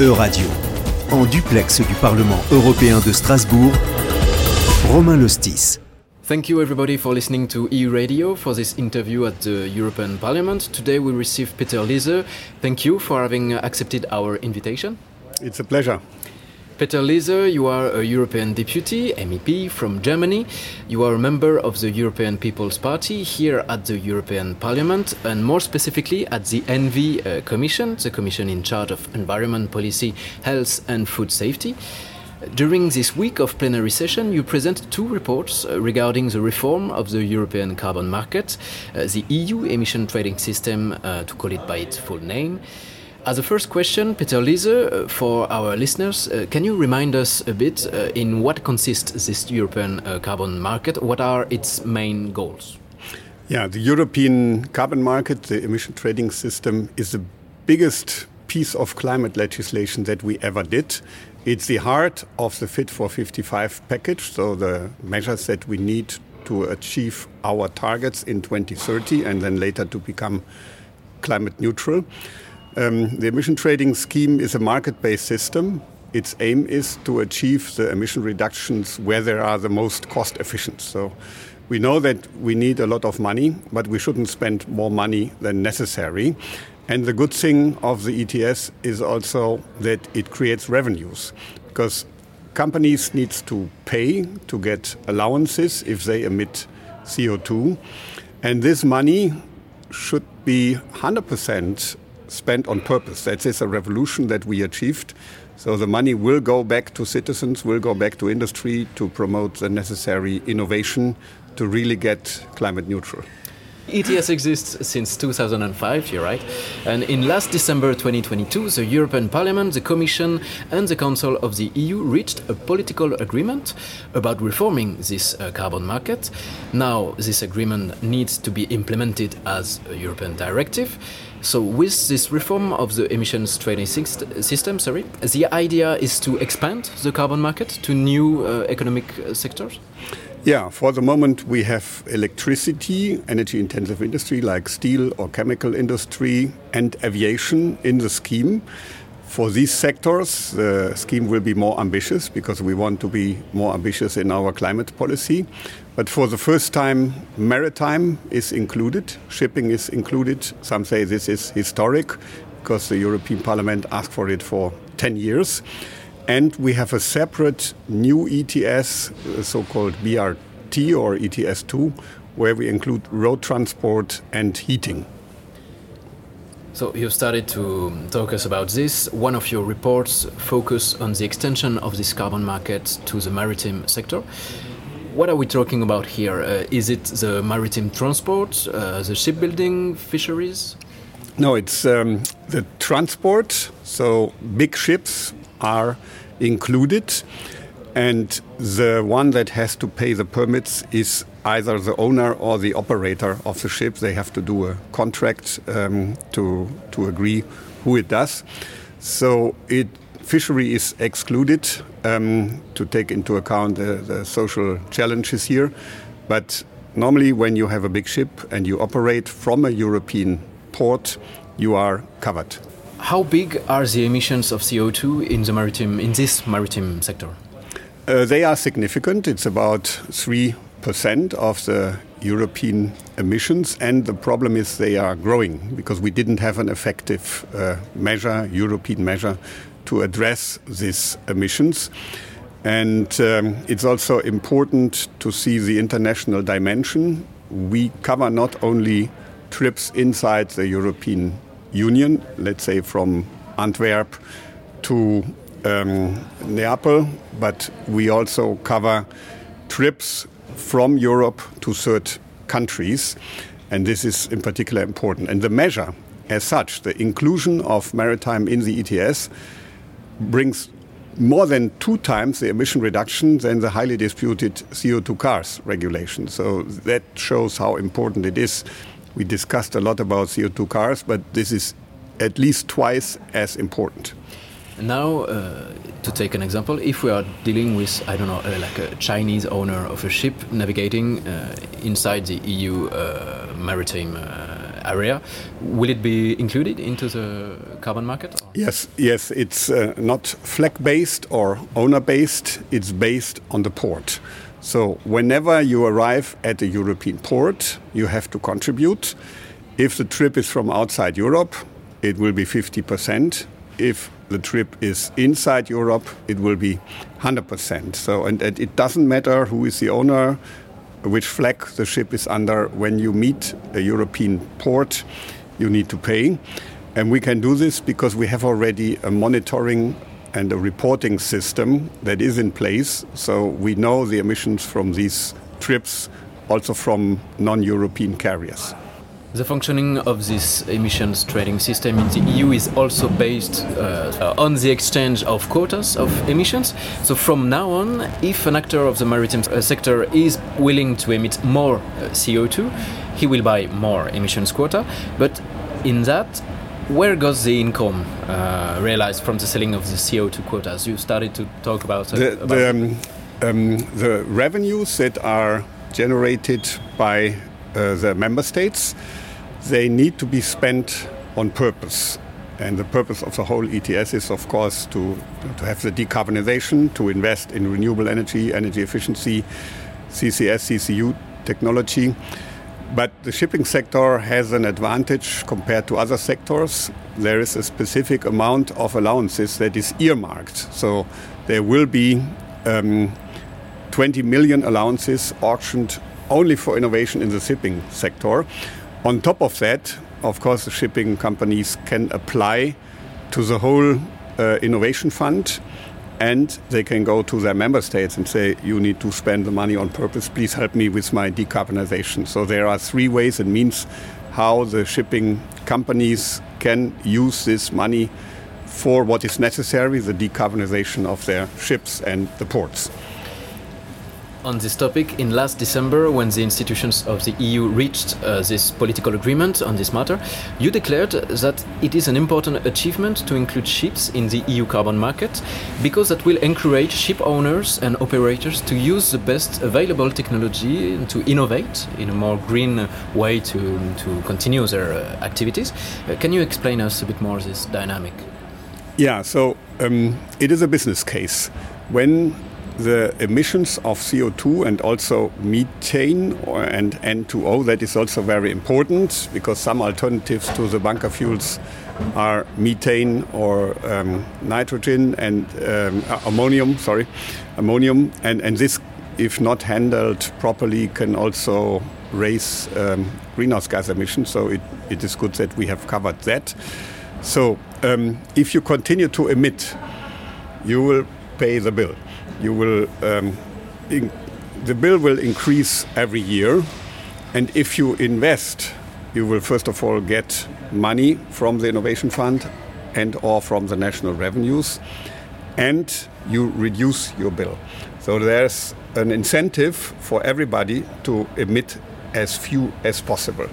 E-Radio. En duplex du Parlement européen de Strasbourg, Romain Lostis. Thank you everybody for listening to EU Radio for this interview at the European Parliament. Today we receive Peter Liese. Thank you for having accepted our invitation. It's a pleasure. Peter Liese, you are a European deputy, MEP from Germany. You are a member of the European People's Party here at the European Parliament, and more specifically at the ENVI uh, Commission, the commission in charge of environment policy, health, and food safety. During this week of plenary session, you present two reports uh, regarding the reform of the European carbon market, uh, the EU emission trading system, uh, to call it by its full name. As a first question, Peter Liese, uh, for our listeners, uh, can you remind us a bit uh, in what consists this European uh, carbon market? What are its main goals? Yeah, the European carbon market, the emission trading system, is the biggest piece of climate legislation that we ever did. It's the heart of the Fit for 55 package, so the measures that we need to achieve our targets in 2030 and then later to become climate neutral. Um, the emission trading scheme is a market based system. Its aim is to achieve the emission reductions where they are the most cost efficient. So we know that we need a lot of money, but we shouldn't spend more money than necessary. And the good thing of the ETS is also that it creates revenues because companies need to pay to get allowances if they emit CO2. And this money should be 100% spent on purpose. That is a revolution that we achieved. So the money will go back to citizens, will go back to industry to promote the necessary innovation to really get climate neutral. ETS exists since 2005, you're right. And in last December 2022, the European Parliament, the Commission, and the Council of the EU reached a political agreement about reforming this uh, carbon market. Now, this agreement needs to be implemented as a European directive. So, with this reform of the emissions trading system, sorry, the idea is to expand the carbon market to new uh, economic uh, sectors. Yeah, for the moment we have electricity, energy intensive industry like steel or chemical industry, and aviation in the scheme. For these sectors, the scheme will be more ambitious because we want to be more ambitious in our climate policy. But for the first time, maritime is included, shipping is included. Some say this is historic because the European Parliament asked for it for 10 years. And we have a separate new ETS, uh, so called BRT or ETS2, where we include road transport and heating. So you started to talk us about this. One of your reports focus on the extension of this carbon market to the maritime sector. What are we talking about here? Uh, is it the maritime transport, uh, the shipbuilding, fisheries? No, it's um, the transport. So big ships are included. And the one that has to pay the permits is either the owner or the operator of the ship. They have to do a contract um, to, to agree who it does. So it, fishery is excluded um, to take into account the, the social challenges here. But normally, when you have a big ship and you operate from a European port, you are covered. How big are the emissions of CO2 in the maritime in this maritime sector? Uh, they are significant. It's about three percent of the European emissions, and the problem is they are growing because we didn't have an effective uh, measure, European measure, to address these emissions. And um, it's also important to see the international dimension. We cover not only trips inside the European Union, let's say from Antwerp to um, Neapel, but we also cover trips from Europe to third countries, and this is in particular important. And the measure, as such, the inclusion of maritime in the ETS, brings more than two times the emission reduction than the highly disputed CO2 cars regulation. So that shows how important it is we discussed a lot about CO2 cars, but this is at least twice as important. Now, uh, to take an example, if we are dealing with, I don't know, uh, like a Chinese owner of a ship navigating uh, inside the EU uh, maritime uh, area. Will it be included into the carbon market? Or? Yes, yes. It's uh, not flag based or owner based. It's based on the port. So whenever you arrive at a European port, you have to contribute. If the trip is from outside Europe, it will be 50%. If the trip is inside Europe, it will be 100%. So, and, and it doesn't matter who is the owner, which flag the ship is under. When you meet a European port, you need to pay. And we can do this because we have already a monitoring and a reporting system that is in place. So we know the emissions from these trips, also from non European carriers. The functioning of this emissions trading system in the EU is also based uh, on the exchange of quotas of emissions. So from now on, if an actor of the maritime uh, sector is willing to emit more uh, CO2, he will buy more emissions quota. But in that, where goes the income uh, realized from the selling of the CO2 quotas? You started to talk about, uh, the, about the, um, um, the revenues that are generated by uh, the member states, they need to be spent on purpose. And the purpose of the whole ETS is, of course, to, to have the decarbonization, to invest in renewable energy, energy efficiency, CCS, CCU technology. But the shipping sector has an advantage compared to other sectors. There is a specific amount of allowances that is earmarked. So there will be um, 20 million allowances auctioned only for innovation in the shipping sector. On top of that, of course, the shipping companies can apply to the whole uh, innovation fund and they can go to their member states and say, you need to spend the money on purpose. Please help me with my decarbonization. So there are three ways and means how the shipping companies can use this money for what is necessary, the decarbonization of their ships and the ports on this topic in last December when the institutions of the EU reached uh, this political agreement on this matter. You declared that it is an important achievement to include ships in the EU carbon market because that will encourage ship owners and operators to use the best available technology to innovate in a more green way to, to continue their uh, activities. Uh, can you explain us a bit more this dynamic? Yeah, so um, it is a business case. When the emissions of CO2 and also methane and N2O. That is also very important because some alternatives to the bunker fuels are methane or um, nitrogen and um, ammonium. Sorry, ammonium, and and this, if not handled properly, can also raise um, greenhouse gas emissions. So it, it is good that we have covered that. So um, if you continue to emit, you will pay the bill you will um, in, the bill will increase every year, and if you invest, you will first of all get money from the innovation fund and or from the national revenues, and you reduce your bill. So there's an incentive for everybody to emit as few as possible.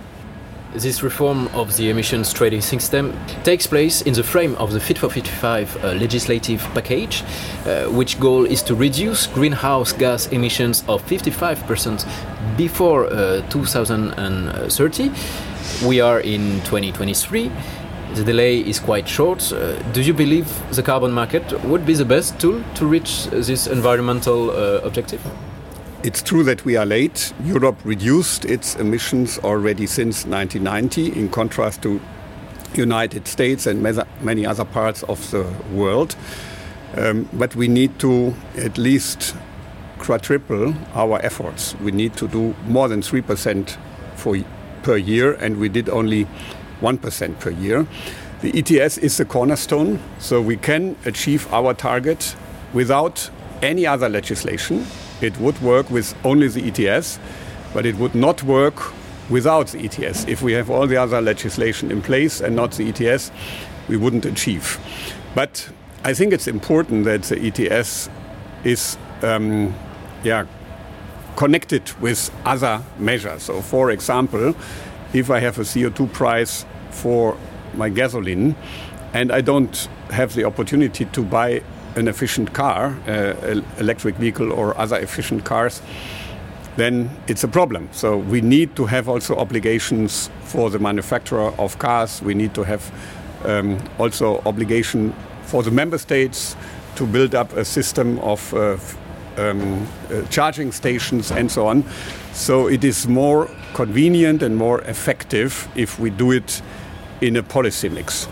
This reform of the emissions trading system takes place in the frame of the Fit for 55 uh, legislative package, uh, which goal is to reduce greenhouse gas emissions of 55% before uh, 2030. We are in 2023. The delay is quite short. Uh, do you believe the carbon market would be the best tool to reach this environmental uh, objective? It's true that we are late. Europe reduced its emissions already since 1990, in contrast to United States and many other parts of the world. Um, but we need to at least quadruple our efforts. We need to do more than 3% for, per year, and we did only 1% per year. The ETS is the cornerstone, so we can achieve our target without any other legislation it would work with only the ETS, but it would not work without the ETS. If we have all the other legislation in place and not the ETS, we wouldn't achieve. But I think it's important that the ETS is um, yeah, connected with other measures. So, for example, if I have a CO2 price for my gasoline and I don't have the opportunity to buy an efficient car, uh, electric vehicle or other efficient cars, then it's a problem. So we need to have also obligations for the manufacturer of cars. We need to have um, also obligation for the member states to build up a system of uh, um, uh, charging stations and so on. So it is more convenient and more effective if we do it in a policy mix.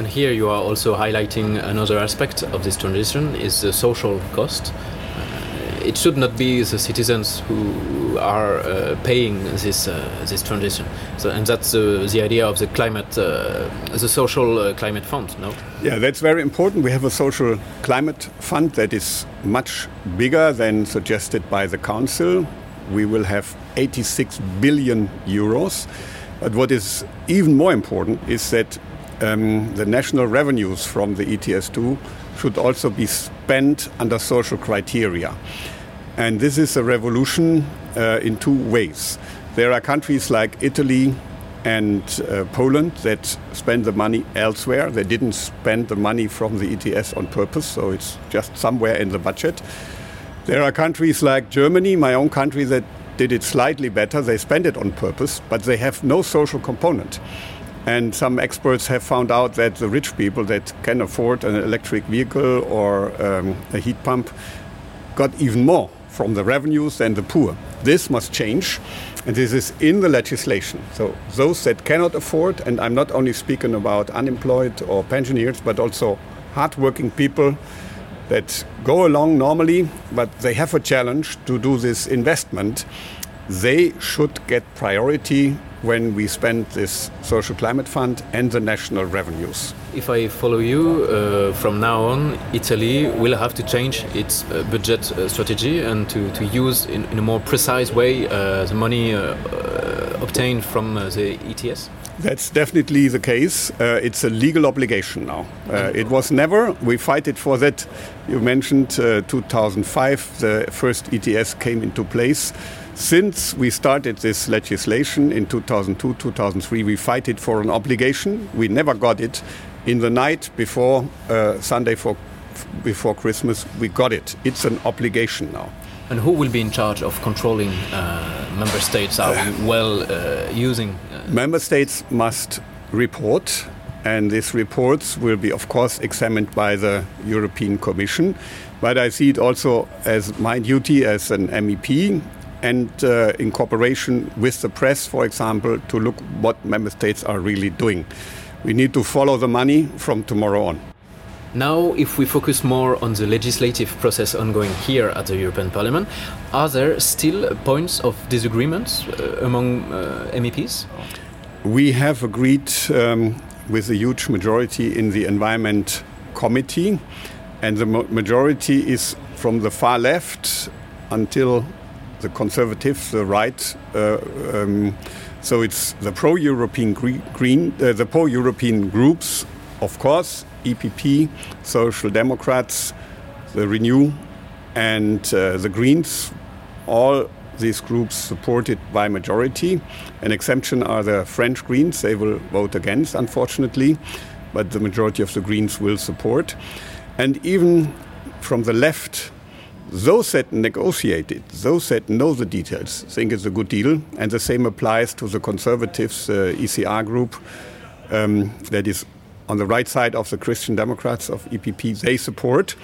And here you are also highlighting another aspect of this transition is the social cost. Uh, it should not be the citizens who are uh, paying this uh, this transition. So, and that's the idea of the climate, uh, the social uh, climate fund. No. Yeah, that's very important. We have a social climate fund that is much bigger than suggested by the council. We will have 86 billion euros. But what is even more important is that um, the national revenues from the ETS2 should also be spent under social criteria. And this is a revolution uh, in two ways. There are countries like Italy and uh, Poland that spend the money elsewhere. They didn't spend the money from the ETS on purpose, so it's just somewhere in the budget. There are countries like Germany, my own country, that did it slightly better. They spend it on purpose, but they have no social component. And some experts have found out that the rich people that can afford an electric vehicle or um, a heat pump got even more from the revenues than the poor. This must change, and this is in the legislation. So those that cannot afford, and I'm not only speaking about unemployed or pensioners, but also hardworking people that go along normally, but they have a challenge to do this investment. They should get priority when we spend this social climate fund and the national revenues. If I follow you, uh, from now on, Italy will have to change its uh, budget uh, strategy and to, to use in, in, a more precise way uh, the money uh, uh, obtained from the ETS? That's definitely the case. Uh, it's a legal obligation now. Uh, it was never. We fight it for that. You mentioned uh, 2005, the first ETS came into place. Since we started this legislation in 2002, 2003, we fight it for an obligation. We never got it. In the night before uh, Sunday for, before Christmas, we got it. It's an obligation now. And who will be in charge of controlling uh, member states are well uh, using? Uh, member states must report, and these reports will be, of course, examined by the European Commission. But I see it also as my duty as an MEP and uh, in cooperation with the press, for example, to look what member states are really doing. We need to follow the money from tomorrow on. Now, if we focus more on the legislative process ongoing here at the European Parliament, are there still points of disagreement uh, among uh, MEPs? We have agreed um, with a huge majority in the Environment Committee, and the majority is from the far left until the conservatives, the right. Uh, um, so it's the pro-European green, uh, the pro-European groups, of course, EPP, Social Democrats, the Renew, and uh, the Greens. All these groups supported by majority. An exemption are the French Greens. They will vote against, unfortunately, but the majority of the Greens will support. And even from the left, those that negotiated, those that know the details, think it's a good deal. And the same applies to the Conservatives uh, ECR group um, that is on the right side of the Christian Democrats of EPP, they support.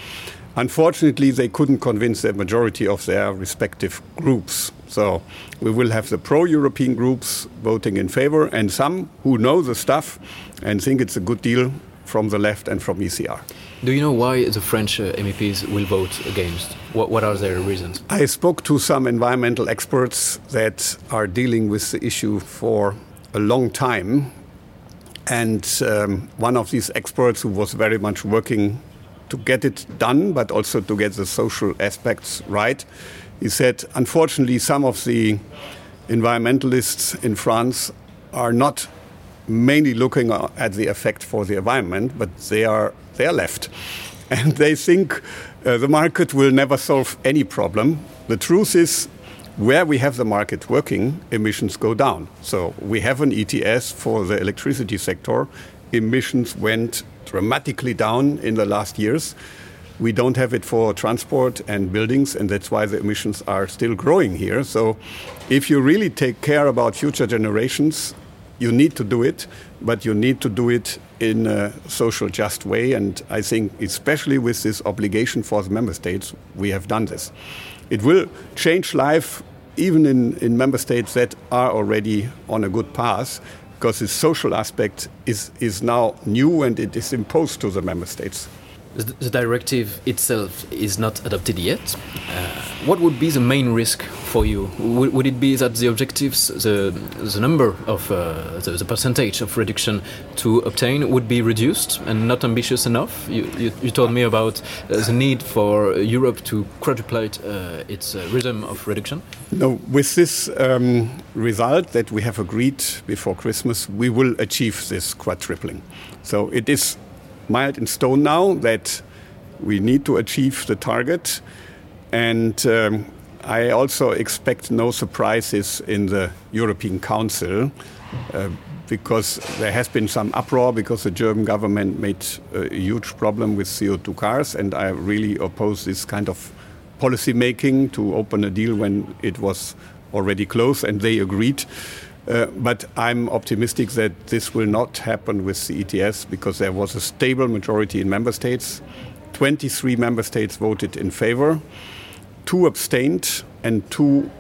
Unfortunately, they couldn't convince the majority of their respective groups. So we will have the pro European groups voting in favor, and some who know the stuff and think it's a good deal from the left and from ECR. Do you know why the French uh, MEPs will vote against? What, what, are their reasons? I spoke to some environmental experts that are dealing with the issue for a long time and um, one of these experts who was very much working to get it done, but also to get the social aspects right, he said, unfortunately, some of the environmentalists in France are not mainly looking at the effect for the environment, but they are they are left, and they think uh, the market will never solve any problem. The truth is, where we have the market working, emissions go down. So we have an ETS for the electricity sector. Emissions went dramatically down in the last years. we don't have it for transport and buildings, and that's why the emissions are still growing here. So, if you really take care about future generations, you need to do it, but you need to do it in a social just way. And I think, especially with this obligation for the member states, we have done this. It will change life even in, in member states that are already on a good path because the social aspect is, is now new and it is imposed to the member states. The directive itself is not adopted yet. Uh, what would be the main risk for you? Would, it be that the objectives, the, the number of uh, the, the, percentage of reduction to obtain would be reduced and not ambitious enough? You, you, you told me about uh, the need for Europe to quadruplate uh, its uh, rhythm of reduction. No, with this um, result that we have agreed before Christmas, we will achieve this quadrupling. So it is mild in stone now that we need to achieve the target. And um, I also expect no surprises in the European Council uh, because there has been some uproar because the German government made a huge problem with CO2 cars, and I really oppose this kind of policy making to open a deal when it was already closed, and they agreed. Uh, but I'm optimistic that this will not happen with the ETS because there was a stable majority in member states. 23 member states voted in favor, two abstained, and two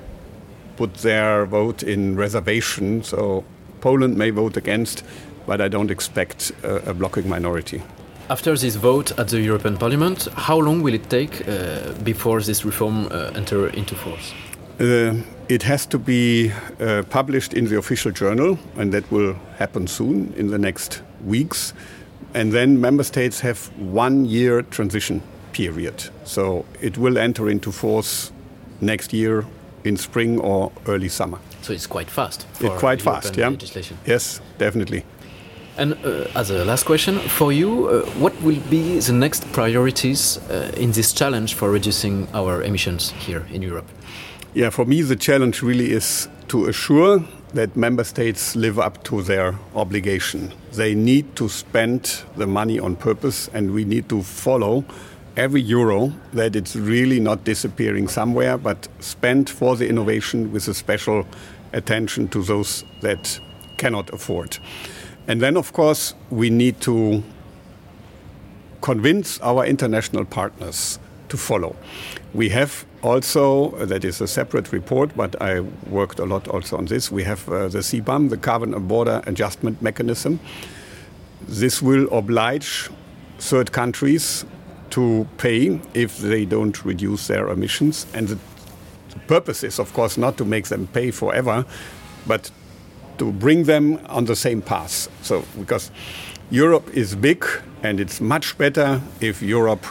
put their vote in reservation. So Poland may vote against, but I don't expect a, a blocking minority. After this vote at the European Parliament, how long will it take uh, before this reform uh, enter into force? It has to be uh, published in the official journal, and that will happen soon in the next weeks. And then member states have one year transition period. So it will enter into force next year in spring or early summer. So it's quite fast. it's quite fast, yeah. Legislation. Yes, definitely. And uh, as a last question for you, uh, what will be the next priorities uh, in this challenge for reducing our emissions here in Europe? Yeah, for me, the challenge really is to assure that member states live up to their obligation. They need to spend the money on purpose, and we need to follow every euro that it's really not disappearing somewhere, but spent for the innovation with a special attention to those that cannot afford. And then, of course, we need to convince our international partners to follow. We have also, that is a separate report, but I worked a lot also on this. We have uh, the CBAM, the Carbon Border Adjustment Mechanism. This will oblige third countries to pay if they don't reduce their emissions. And the, the purpose is, of course, not to make them pay forever, but to bring them on the same path. So, because Europe is big, and it's much better if Europe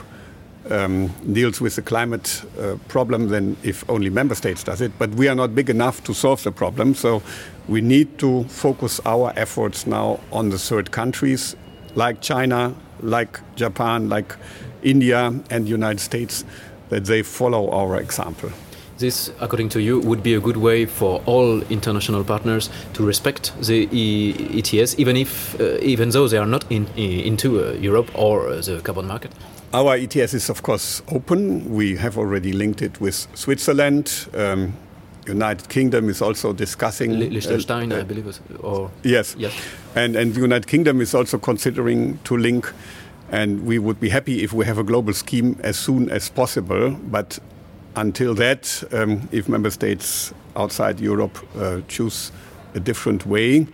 um, deals with the climate uh, problem than if only member states does it. But we are not big enough to solve the problem, so we need to focus our efforts now on the third countries like China, like Japan, like India and the United States, that they follow our example. This, according to you, would be a good way for all international partners to respect the ETS, even if, uh, even though they are not in, into uh, Europe or uh, the carbon market. Our ETS is, of course, open. We have already linked it with Switzerland. Um, United Kingdom is also discussing Liechtenstein, uh, I believe, or yes, yes, and and the United Kingdom is also considering to link, and we would be happy if we have a global scheme as soon as possible. But until that, um, if member states outside Europe uh, choose a different way,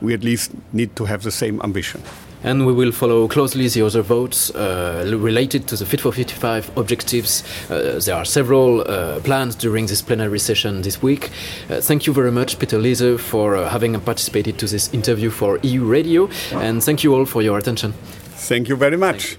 we at least need to have the same ambition and we will follow closely the other votes uh, related to the Fit for 55 objectives. Uh, there are several uh, plans during this plenary session this week. Uh, thank you very much, Peter Liese, for uh, having participated to this interview for EU Radio, and thank you all for your attention. Thank you very much.